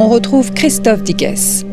On retrouve Christophe Dickès.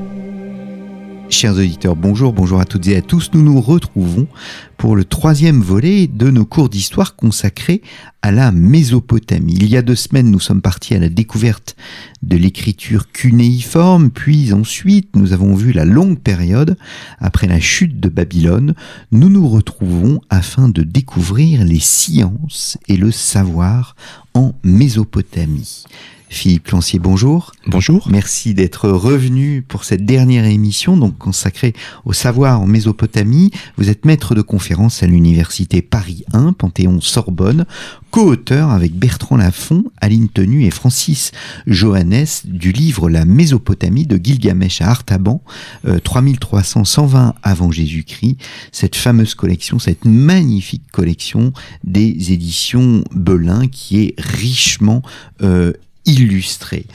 Chers auditeurs, bonjour, bonjour à toutes et à tous. Nous nous retrouvons pour le troisième volet de nos cours d'histoire consacrés à la Mésopotamie. Il y a deux semaines, nous sommes partis à la découverte de l'écriture cunéiforme, puis ensuite nous avons vu la longue période après la chute de Babylone. Nous nous retrouvons afin de découvrir les sciences et le savoir en Mésopotamie. Philippe Lancier, bonjour. Bonjour. Merci d'être revenu pour cette dernière émission, donc consacrée au savoir en Mésopotamie. Vous êtes maître de conférence à l'université Paris 1, Panthéon-Sorbonne, co-auteur avec Bertrand Lafont, Aline Tenu et Francis Johannes du livre La Mésopotamie de Gilgamesh à Artaban, 3300-120 euh, avant Jésus-Christ. Cette fameuse collection, cette magnifique collection des éditions Belin qui est richement euh, illustré.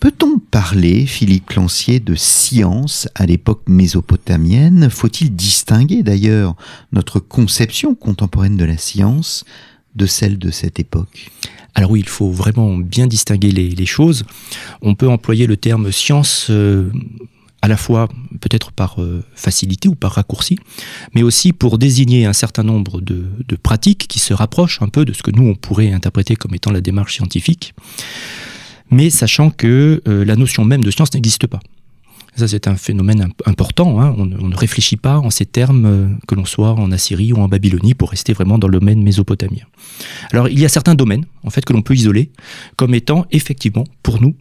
Peut-on parler, Philippe Clancier, de science à l'époque mésopotamienne? Faut-il distinguer d'ailleurs notre conception contemporaine de la science de celle de cette époque? Alors oui, il faut vraiment bien distinguer les, choses. On peut employer le terme science euh, à la fois peut-être par euh, facilité ou par raccourci, mais aussi pour désigner un certain nombre de, pratiques qui se rapprochent un peu de ce que nous, on pourrait interpréter comme étant la démarche scientifique, mais sachant que euh, la notion même de science n'existe pas. Ça, c'est un phénomène important. Hein. On, ne réfléchit pas en ces termes, euh, que l'on soit en Assyrie ou en Babylonie, pour rester vraiment dans le domaine mésopotamien. Alors, il y a certains domaines, en fait, que l'on peut isoler comme étant effectivement, pour nous,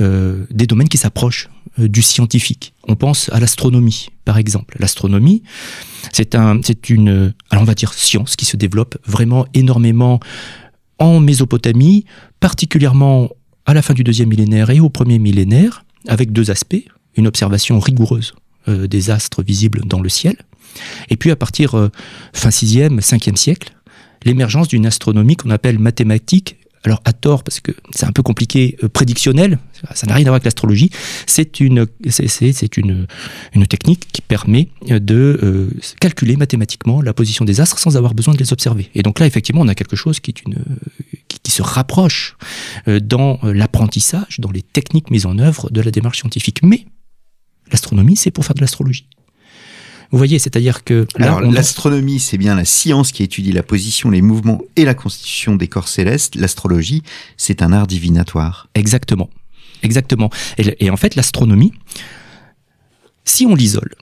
des domaines qui s'approchent euh, du scientifique. On pense à l'astronomie, par exemple. L'astronomie, c'est un, c'est une, alors on va dire science qui se développe vraiment énormément en Mésopotamie, particulièrement à la fin du deuxième millénaire et au premier millénaire, avec deux aspects une observation rigoureuse euh, des astres visibles dans le ciel, et puis à partir euh, fin 6e, 5e siècle, l'émergence d'une astronomie qu'on appelle mathématique alors à tort parce que c'est un peu compliqué, euh, prédictionnel, ça n'a rien à voir avec l'astrologie, c'est une, une, une technique qui permet euh, de euh, calculer mathématiquement la position des astres sans avoir besoin de les observer. Et donc là, effectivement, on a quelque chose qui, est une, qui se rapproche dans l'apprentissage, dans les techniques mises en œuvre de la démarche scientifique. Mais l'astronomie, c'est pour faire de l'astrologie. Vous voyez, c'est-à-dire que... Alors l'astronomie, c'est bien la science qui étudie la position, les mouvements et la constitution des corps célestes. L'astrologie, c'est un art divinatoire. Exactement. Exactement. Et, en fait, l'astronomie, si on l'isole,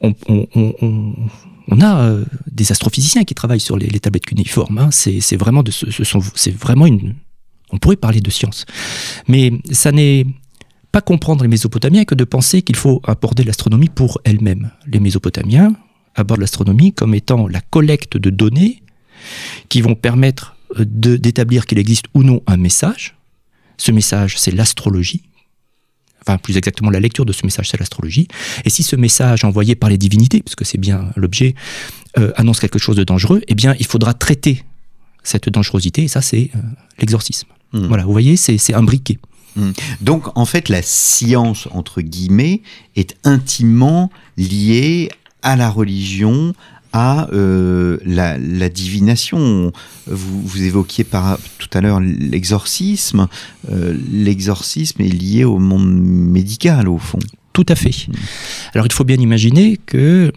on, a euh, des astrophysiciens qui travaillent sur les, tablettes cunéiformes. Hein. C'est vraiment de ce, c'est vraiment une. On pourrait parler de science, mais ça n'est pas comprendre les Mésopotamiens que de penser qu'il faut aborder l'astronomie pour elle-même. Les Mésopotamiens abordent l'astronomie comme étant la collecte de données qui vont permettre euh, d'établir qu'il existe ou non un message. Ce message, c'est l'astrologie. Enfin, plus exactement, la lecture de ce message, c'est l'astrologie. Et si ce message envoyé par les divinités, puisque c'est bien l'objet, euh, annonce quelque chose de dangereux, eh bien, il faudra traiter cette dangerosité, et ça, c'est euh, l'exorcisme. Mmh. Voilà, vous voyez, c'est un briquet. Hmm. Donc en fait la science entre guillemets est intimement liée à la religion, à euh, la, divination. Vous, vous évoquiez par, tout à l'heure l'exorcisme. Euh, l'exorcisme est lié au monde médical au fond. Tout à fait. Hmm. Alors il faut bien imaginer que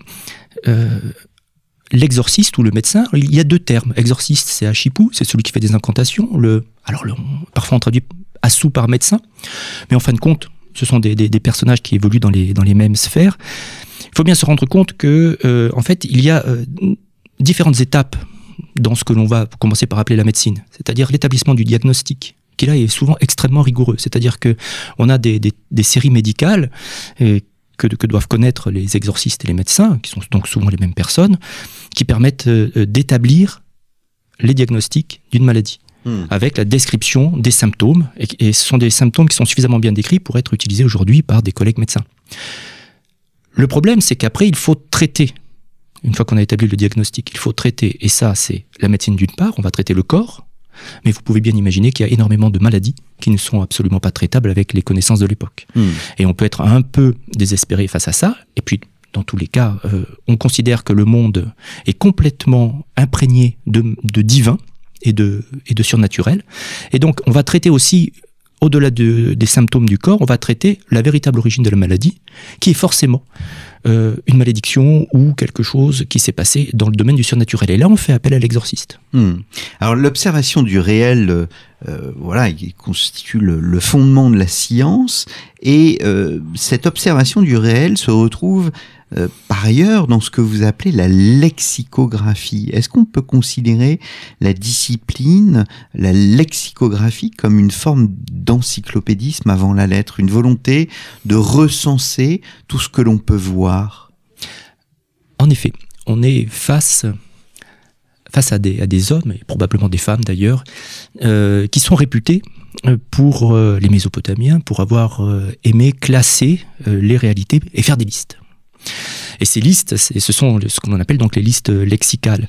euh, l'exorciste ou le médecin, il y a deux termes. Exorciste, c'est Achipou, c'est celui qui fait des incantations. Le, alors parfois on traduit sous par médecin. Mais en fin de compte, ce sont des, personnages qui évoluent dans les, mêmes sphères. Il faut bien se rendre compte que, euh, en fait, il y a euh, différentes étapes dans ce que l'on va commencer par appeler la médecine, c'est-à-dire l'établissement du diagnostic qui là est souvent extrêmement rigoureux. C'est-à-dire que on a des, séries médicales euh, que, que, doivent connaître les exorcistes et les médecins, qui sont donc souvent les mêmes personnes, qui permettent d'établir les diagnostics d'une maladie. Hmm. avec la description des symptômes, et, ce sont des symptômes qui sont suffisamment bien décrits pour être utilisés aujourd'hui par des collègues médecins. Le problème, c'est qu'après, il faut traiter. Une fois qu'on a établi le diagnostic, il faut traiter. Et ça, c'est la médecine d'une part, on va traiter le corps, mais vous pouvez bien imaginer qu'il y a énormément de maladies qui ne sont absolument pas traitables avec les connaissances de l'époque. Hmm. Et on peut être un peu désespéré face à ça, et puis dans tous les cas, euh, on considère que le monde est complètement imprégné de, divin et de, et de surnaturel. Et donc, on va traiter aussi, au-delà des symptômes du corps, on va traiter la véritable origine de la maladie, qui est forcément euh, une malédiction ou quelque chose qui s'est passé dans le domaine du surnaturel. Et là, on fait appel à l'exorciste. Hmm. Alors, l'observation du réel, euh, euh, voilà, il constitue le, fondement de la science, et cette observation du réel se retrouve euh, par ailleurs, dans ce que vous appelez la lexicographie, est-ce qu'on peut considérer la discipline, la lexicographie, comme une forme d'encyclopédisme avant la lettre, une volonté de recenser tout ce que l'on peut voir? En effet, on est face face à des, hommes, et probablement des femmes d'ailleurs, euh, qui sont réputés euh, pour les Mésopotamiens, pour avoir aimé classer les réalités et faire des listes. Et ces listes, ce sont ce qu'on appelle donc les listes lexicales.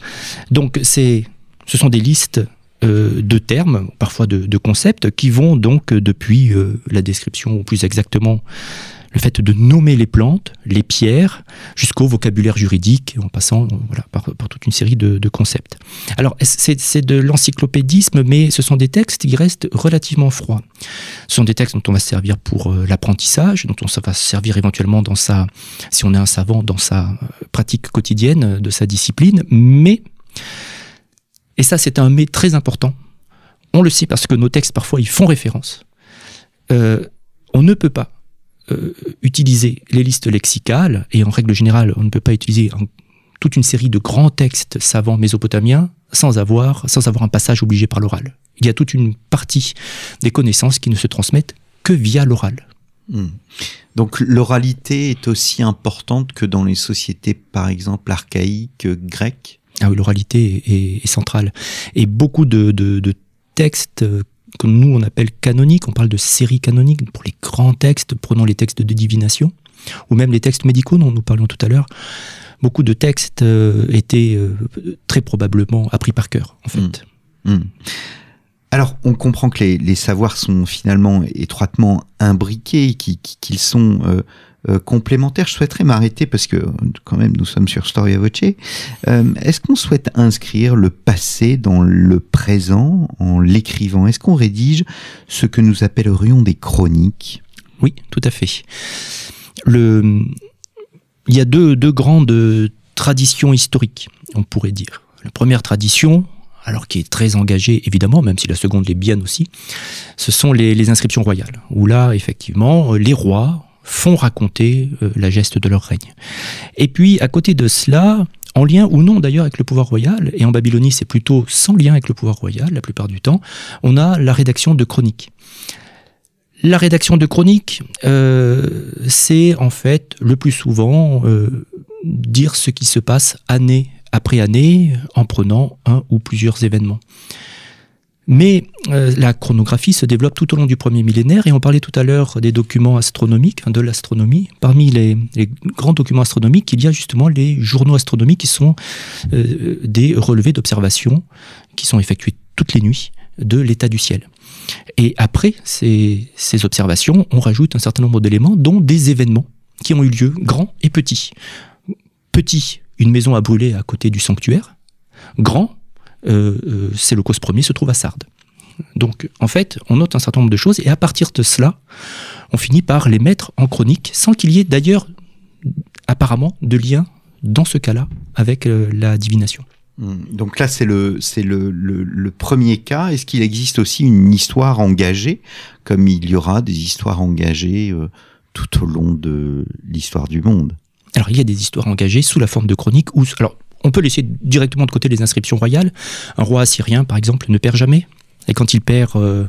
Donc ce sont des listes euh, de termes, parfois de, concepts, qui vont donc depuis euh, la description, ou plus exactement le fait de nommer les plantes, les pierres, jusqu'au vocabulaire juridique, en passant voilà, par, toute une série de, concepts. Alors, c'est de l'encyclopédisme, mais ce sont des textes qui restent relativement froids. Ce sont des textes dont on va se servir pour euh, l'apprentissage, dont on va se servir éventuellement dans sa, si on est un savant, dans sa euh, pratique quotidienne de sa discipline, mais, et ça c'est un mais très important, on le sait parce que nos textes parfois ils font référence, euh, on ne peut pas euh, utiliser les listes lexicales, et en règle générale, on ne peut pas utiliser toute une série de grands textes savants mésopotamiens sans avoir, sans avoir un passage obligé par l'oral. Il y a toute une partie des connaissances qui ne se transmettent que via l'oral. Hmm. Donc l'oralité est aussi importante que dans les sociétés, par exemple, archaïques, grecques? Ah oui, l'oralité est, centrale. Et beaucoup de, de, de textes que nous on appelle canoniques, on parle de séries canoniques pour les grands textes, prenons les textes de divination, ou même les textes médicaux dont nous parlions tout à l'heure. Beaucoup de textes euh, étaient euh, très probablement appris par cœur, en fait. Mmh. Mmh. Alors, on comprend que les, savoirs sont finalement étroitement imbriqués, qu'ils sont euh, euh, complémentaire. Je souhaiterais m'arrêter parce que quand même nous sommes sur Storia Voce. Euh, est-ce qu'on souhaite inscrire le passé dans le présent en l'écrivant? Est-ce qu'on rédige ce que nous appellerions des chroniques? Oui, tout à fait. Il y a deux, deux grandes traditions historiques, on pourrait dire. La première tradition, alors qui est très engagée évidemment, même si la seconde l'est bien aussi, ce sont les, les inscriptions royales, où là, effectivement, les rois font raconter euh, la geste de leur règne. Et puis, à côté de cela, en lien ou non d'ailleurs avec le pouvoir royal, et en Babylonie c'est plutôt sans lien avec le pouvoir royal la plupart du temps, on a la rédaction de chroniques. La rédaction de chroniques, euh, c'est en fait le plus souvent euh, dire ce qui se passe année après année en prenant un ou plusieurs événements. Mais euh, la chronographie se développe tout au long du premier millénaire et on parlait tout à l'heure des documents astronomiques, de l'astronomie. Parmi les, grands documents astronomiques, il y a justement les journaux astronomiques qui sont euh, des relevés d'observation qui sont effectués toutes les nuits de l'état du ciel. Et après ces, ces observations, on rajoute un certain nombre d'éléments, dont des événements qui ont eu lieu, grands et petits. Petit, une maison a brûlé à côté du sanctuaire. Grand, c'est le cause premier se trouve à Sardes. Donc, en fait, on note un certain nombre de choses et à partir de cela, on finit par les mettre en chronique sans qu'il y ait d'ailleurs, apparemment, de lien dans ce cas-là avec euh, la divination. Hmm. Donc là, c'est le, c'est le, le, premier cas. Est-ce qu'il existe aussi une histoire engagée, comme il y aura des histoires engagées tout au long de l'histoire du monde? Alors, il y a des histoires engagées sous la forme de chroniques. Ou, alors, on peut laisser directement de côté les inscriptions royales. Un roi assyrien, par exemple, ne perd jamais. Et quand il perd euh,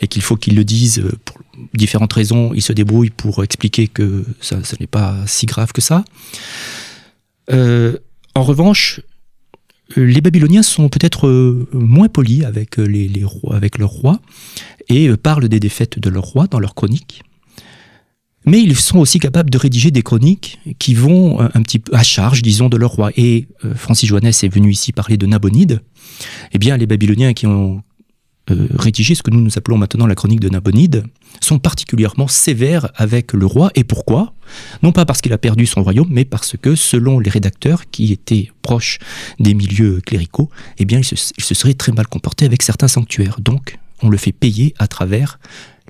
et qu'il faut qu'il le dise euh, pour différentes raisons, il se débrouille pour expliquer que ça, n'est pas si grave que ça. Euh, en revanche, les Babyloniens sont peut-être moins polis avec, les, rois, avec leurs rois et parlent des défaites de leurs rois dans leurs chroniques. Mais ils sont aussi capables de rédiger des chroniques qui vont un petit peu à charge, disons, de leur roi. Et Francis Joannes est venu ici parler de Nabonide. Eh bien, les Babyloniens qui ont euh, rédiger ce que nous nous appelons maintenant la chronique de Nabonide, sont particulièrement sévères avec le roi. Et pourquoi? Non pas parce qu'il a perdu son royaume, mais parce que, selon les rédacteurs qui étaient proches des milieux cléricaux, eh bien, il se, il se serait très mal comporté avec certains sanctuaires. Donc, on le fait payer à travers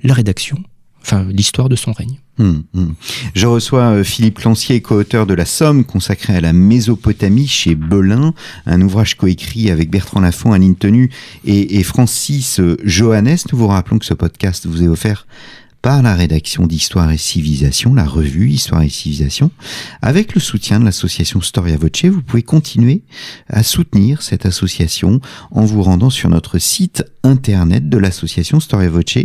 la rédaction, l'histoire de son règne. Hum, hum. Je reçois euh, Philippe Lancier, co-auteur de La Somme, consacré à la Mésopotamie chez Belin, un ouvrage coécrit avec Bertrand Lafont, Aline Tenu et, et Francis euh, Johannes. Nous vous rappelons que ce podcast vous est offert par la rédaction d'Histoire et Civilisation, la revue Histoire et Civilisation. Avec le soutien de l'association Storia Voce, vous pouvez continuer à soutenir cette association en vous rendant sur notre site internet de l'association Storia Voce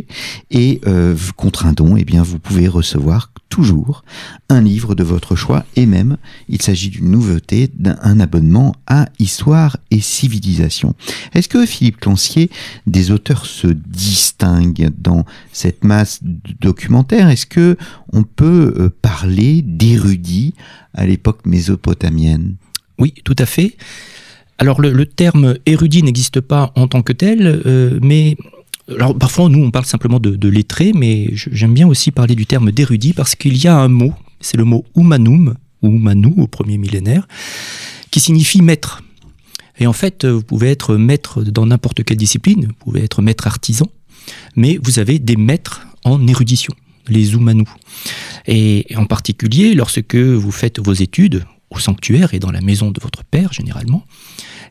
et euh, contre un don, eh bien, vous pouvez recevoir toujours un livre de votre choix et même il s'agit d'une nouveauté d'un abonnement à Histoire et Civilisation. Est-ce que Philippe Clancier, des auteurs se distinguent dans cette masse de documentaires Est-ce que on peut euh, parler d'érudits à l'époque mésopotamienne? Oui, tout à fait. Alors le, terme érudit n'existe pas en tant que tel, euh, mais parfois nous on parle simplement de, lettré, mais j'aime bien aussi parler du terme d'érudit parce qu'il y a un mot, c'est le mot humanum, ou humanou au premier millénaire, qui signifie maître. Et en fait, vous pouvez être maître dans n'importe quelle discipline, vous pouvez être maître artisan, mais vous avez des maîtres en érudition, les humanous. Et en particulier, lorsque vous faites vos études au sanctuaire et dans la maison de votre père, généralement,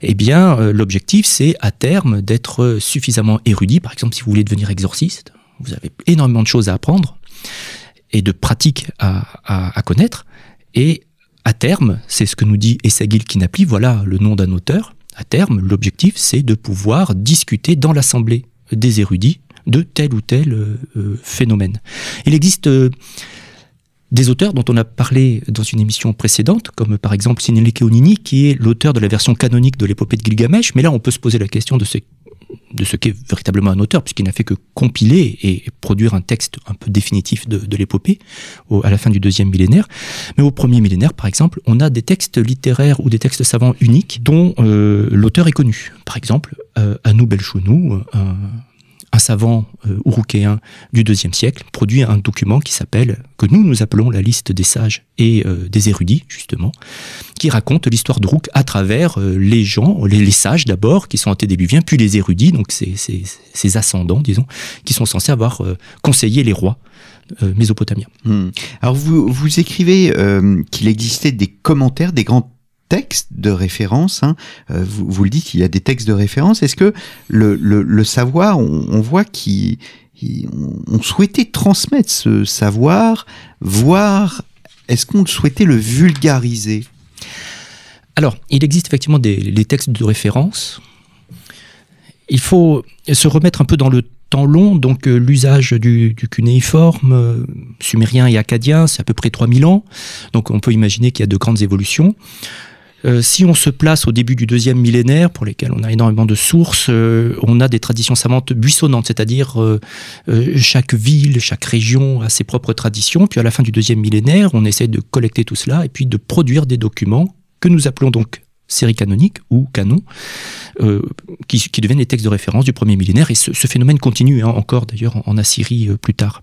eh bien, euh, l'objectif, c'est à terme d'être suffisamment érudit. Par exemple, si vous voulez devenir exorciste, vous avez énormément de choses à apprendre et de pratiques à, connaître. Et à terme, c'est ce que nous dit Essagil Kinapli, voilà le nom d'un auteur. À terme, l'objectif, c'est de pouvoir discuter dans l'assemblée des érudits de tel ou tel euh, euh, phénomène. Il existe euh, des auteurs dont on a parlé dans une émission précédente, comme par exemple Sinelike Onini, qui est l'auteur de la version canonique de l'épopée de Gilgamesh, mais là on peut se poser la question de ce, qu'est véritablement un auteur, puisqu'il n'a fait que compiler et produire un texte un peu définitif de, l'épopée à la fin du deuxième millénaire. Mais au premier millénaire, par exemple, on a des textes littéraires ou des textes savants uniques dont l'auteur est connu. Par exemple, euh, Anou Belchounou, un, un savant euh, urukéen du deuxième siècle produit un document qui s'appelle, que nous nous appelons la liste des sages et euh, des érudits, justement, qui raconte l'histoire d'Uruk à travers euh, les gens, les, sages d'abord, qui sont antédiluviens, puis les érudits, donc ces, ascendants, disons, qui sont censés avoir conseillé les rois. mésopotamiens. Hmm. Alors vous, vous écrivez qu'il existait des commentaires, des grands textes de référence. Hein. Euh, vous, le dites, il y a des textes de référence. Est-ce que le, savoir, on, voit qu'il on souhaitait transmettre ce savoir, voire est-ce qu'on souhaitait le vulgariser? Alors, il existe effectivement des, des textes de référence. Il faut se remettre un peu dans le temps long, donc euh, l'usage du, du, cunéiforme, euh, sumérien et acadien, c'est à peu près 3000 ans. Donc on peut imaginer qu'il y a de grandes évolutions. Euh, si on se place au début du deuxième millénaire, pour lesquels on a énormément de sources, euh, on a des traditions savantes buissonnantes, c'est-à-dire euh, chaque ville, chaque région a ses propres traditions. Puis à la fin du deuxième millénaire, on essaie de collecter tout cela et puis de produire des documents que nous appelons donc séries canoniques ou canons, qui, deviennent les textes de référence du premier millénaire. Et ce, phénomène continue hein, encore d'ailleurs en, Assyrie plus tard.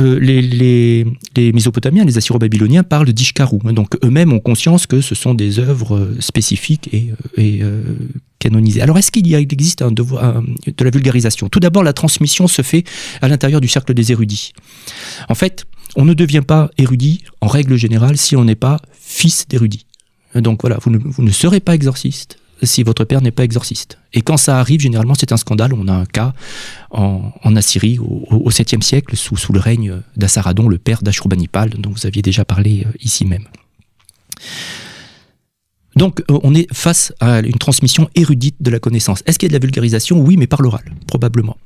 Euh, les, Mésopotamiens, les Assyro-Babyloniens parlent d'Ishkaru. Donc eux-mêmes ont conscience que ce sont des œuvres euh, spécifiques et, euh, et canonisées. Alors est-ce qu'il existe un devoir de la vulgarisation? Tout d'abord, la transmission se fait à l'intérieur du cercle des érudits. En fait, on ne devient pas érudit en règle générale si on n'est pas fils d'érudit. Donc voilà, vous ne serez pas exorciste si votre père n'est pas exorciste. Et quand ça arrive, généralement, c'est un scandale. On a un cas en, Assyrie au, 7e siècle, sous, sous le règne d'Assaradon, le père d'Ashurbanipal, dont vous aviez déjà parlé euh, ici même. Donc euh, on est face à une transmission érudite de la connaissance. Est-ce qu'il y a de la vulgarisation? Oui, mais par l'oral, probablement.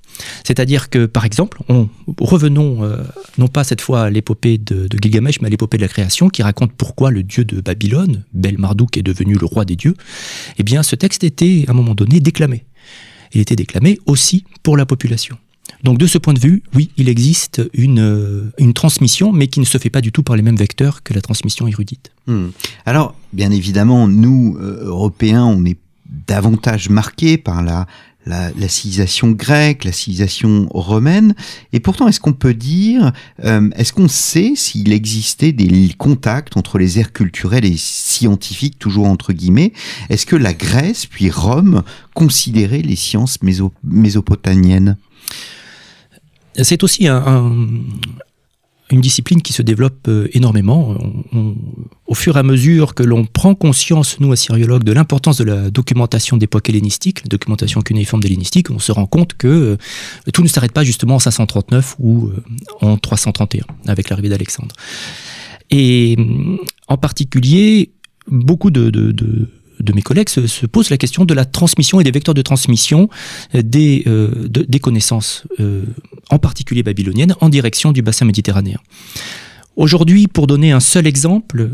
C'est-à-dire que, par exemple, on, revenons euh, non pas cette fois à l'épopée de, Gilgamesh, mais à l'épopée de la création, qui raconte pourquoi le dieu de Babylone, Bel Marduk, est devenu le roi des dieux. Eh bien, ce texte était, à un moment donné, déclamé. Il était déclamé aussi pour la population. Donc de ce point de vue, oui, il existe une, euh, une transmission, mais qui ne se fait pas du tout par les mêmes vecteurs que la transmission érudite. Hmm. Alors, bien évidemment, nous, euh, Européens, on est davantage marqués par la, la, civilisation grecque, la civilisation romaine. Et pourtant, est-ce qu'on peut dire, euh, est-ce qu'on sait s'il existait des contacts entre les aires culturelles et scientifiques, toujours entre guillemets? Est-ce que la Grèce, puis Rome, considéraient les sciences mésopotamiennes? C'est aussi une discipline qui se développe euh, énormément. au fur et à mesure que l'on prend conscience, nous, assyriologues, de l'importance de la documentation d'époque hellénistique, la documentation cunéiforme hellénistique, on se rend compte que euh, tout ne s'arrête pas justement en 539 ou euh, en 331, avec l'arrivée d'Alexandre. Et en particulier, beaucoup de mes collègues se, pose la question de la transmission et des vecteurs de transmission euh, des, euh, des connaissances, euh, en particulier babyloniennes, en direction du bassin méditerranéen. Aujourd'hui, pour donner un seul exemple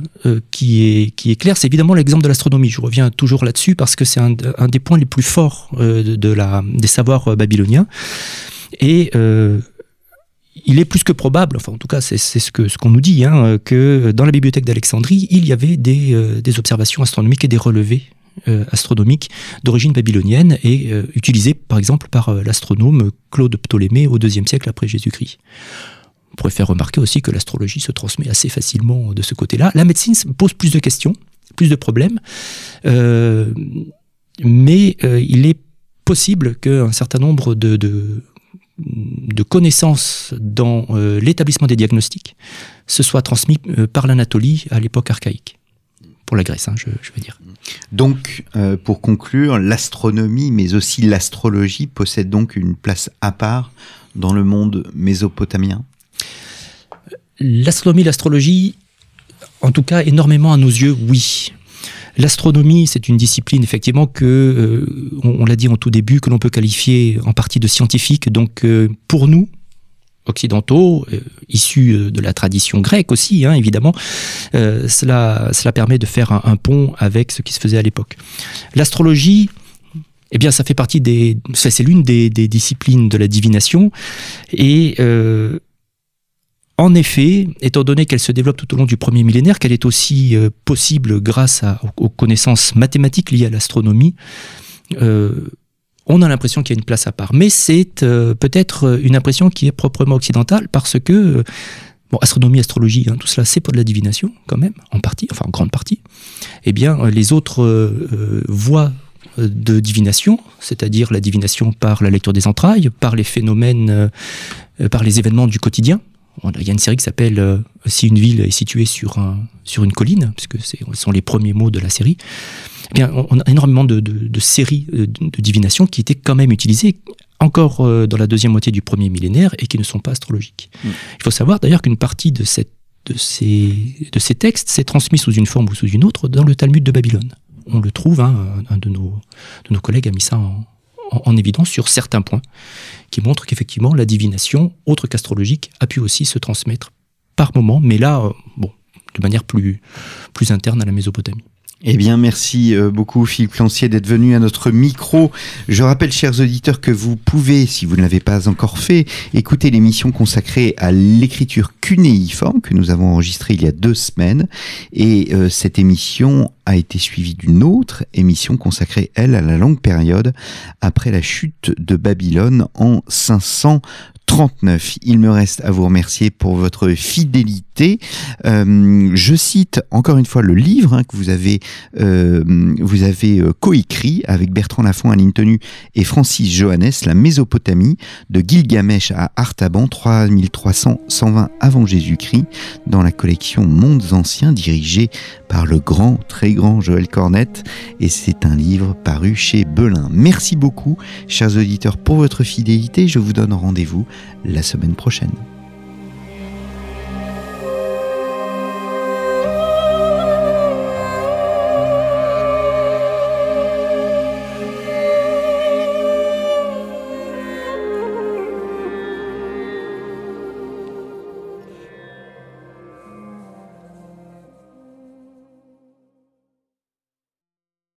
qui, est, qui est clair, c'est évidemment l'exemple de l'astronomie. Je reviens toujours là-dessus parce que c'est un, des points les plus forts de, la, des savoirs babyloniens. Et il est plus que probable, enfin en tout cas c'est ce qu'on ce qu'on nous dit, hein, que dans la bibliothèque d'Alexandrie, il y avait des, euh, des, observations astronomiques et des relevés euh, astronomiques d'origine babylonienne et euh, utilisés par exemple par l'astronome Claude Ptolémée au IIe siècle après Jésus-Christ. On pourrait faire remarquer aussi que l'astrologie se transmet assez facilement de ce côté-là. La médecine pose plus de questions, plus de problèmes, mais il est possible qu'un certain nombre de, de de connaissances dans euh, l'établissement des diagnostics se soit transmis euh, par l'Anatolie à l'époque archaïque. Pour la Grèce, hein, je, veux dire. Donc, euh, pour conclure, l'astronomie, mais aussi l'astrologie, possèdent donc une place à part dans le monde mésopotamien? L'astronomie, l'astrologie, en tout cas, énormément à nos yeux, oui. L'astronomie, c'est une discipline effectivement que, euh, on, l'a dit en tout début, que l'on peut qualifier en partie de scientifique. Donc euh, pour nous, occidentaux, euh, issus de la tradition grecque aussi, hein, évidemment, cela, permet de faire un, pont avec ce qui se faisait à l'époque. L'astrologie, eh bien, ça fait partie des, c'est l'une des, des, disciplines de la divination et en effet, étant donné qu'elle se développe tout au long du premier millénaire, qu'elle est aussi euh, possible grâce aux, connaissances mathématiques liées à l'astronomie, euh, on a l'impression qu'il y a une place à part. Mais c'est euh, peut-être une impression qui est proprement occidentale parce que, bon, astronomie, astrologie, hein, tout cela, c'est pas de la divination quand même, en partie, enfin en grande partie. Eh bien, les autres voies de divination, c'est-à-dire la divination par la lecture des entrailles, par les phénomènes, par les événements du quotidien, il y a une série qui s'appelle euh, Si une ville est située sur, un, sur une colline, puisque ce sont les premiers mots de la série. Eh bien, on a énormément de, de, séries euh, de, divination qui étaient quand même utilisées encore euh, dans la deuxième moitié du premier millénaire et qui ne sont pas astrologiques. Mm. Il faut savoir d'ailleurs qu'une partie de, cette, de, ces, de ces textes s'est transmise sous une forme ou sous une autre dans le Talmud de Babylone. On le trouve, hein, un de nos, de nos collègues a mis ça en, en, évidence sur certains points qui montrent qu'effectivement la divination, autre qu'astrologique, a pu aussi se transmettre par moment, mais là, euh, bon, de manière plus, plus interne à la Mésopotamie. Eh bien, merci euh, beaucoup Philippe Clancier d'être venu à notre micro. Je rappelle, chers auditeurs, que vous pouvez, si vous ne l'avez pas encore fait, écouter l'émission consacrée à l'écriture cunéiforme que nous avons enregistrée il y a deux semaines. Et euh, cette émission a été suivie d'une autre émission consacrée, elle, à la longue période après la chute de Babylone en 500 39. Il me reste à vous remercier pour votre fidélité. Euh, je cite encore une fois le livre hein, que vous avez, euh, euh, coécrit avec Bertrand Lafont, Aline Tenu et Francis Johannes, La Mésopotamie de Gilgamesh à Artaban, 3300-120 avant Jésus-Christ, dans la collection Mondes Anciens dirigée par le grand, très grand Joël Cornette. Et c'est un livre paru chez Belin. Merci beaucoup, chers auditeurs, pour votre fidélité. Je vous donne rendez-vous la semaine prochaine.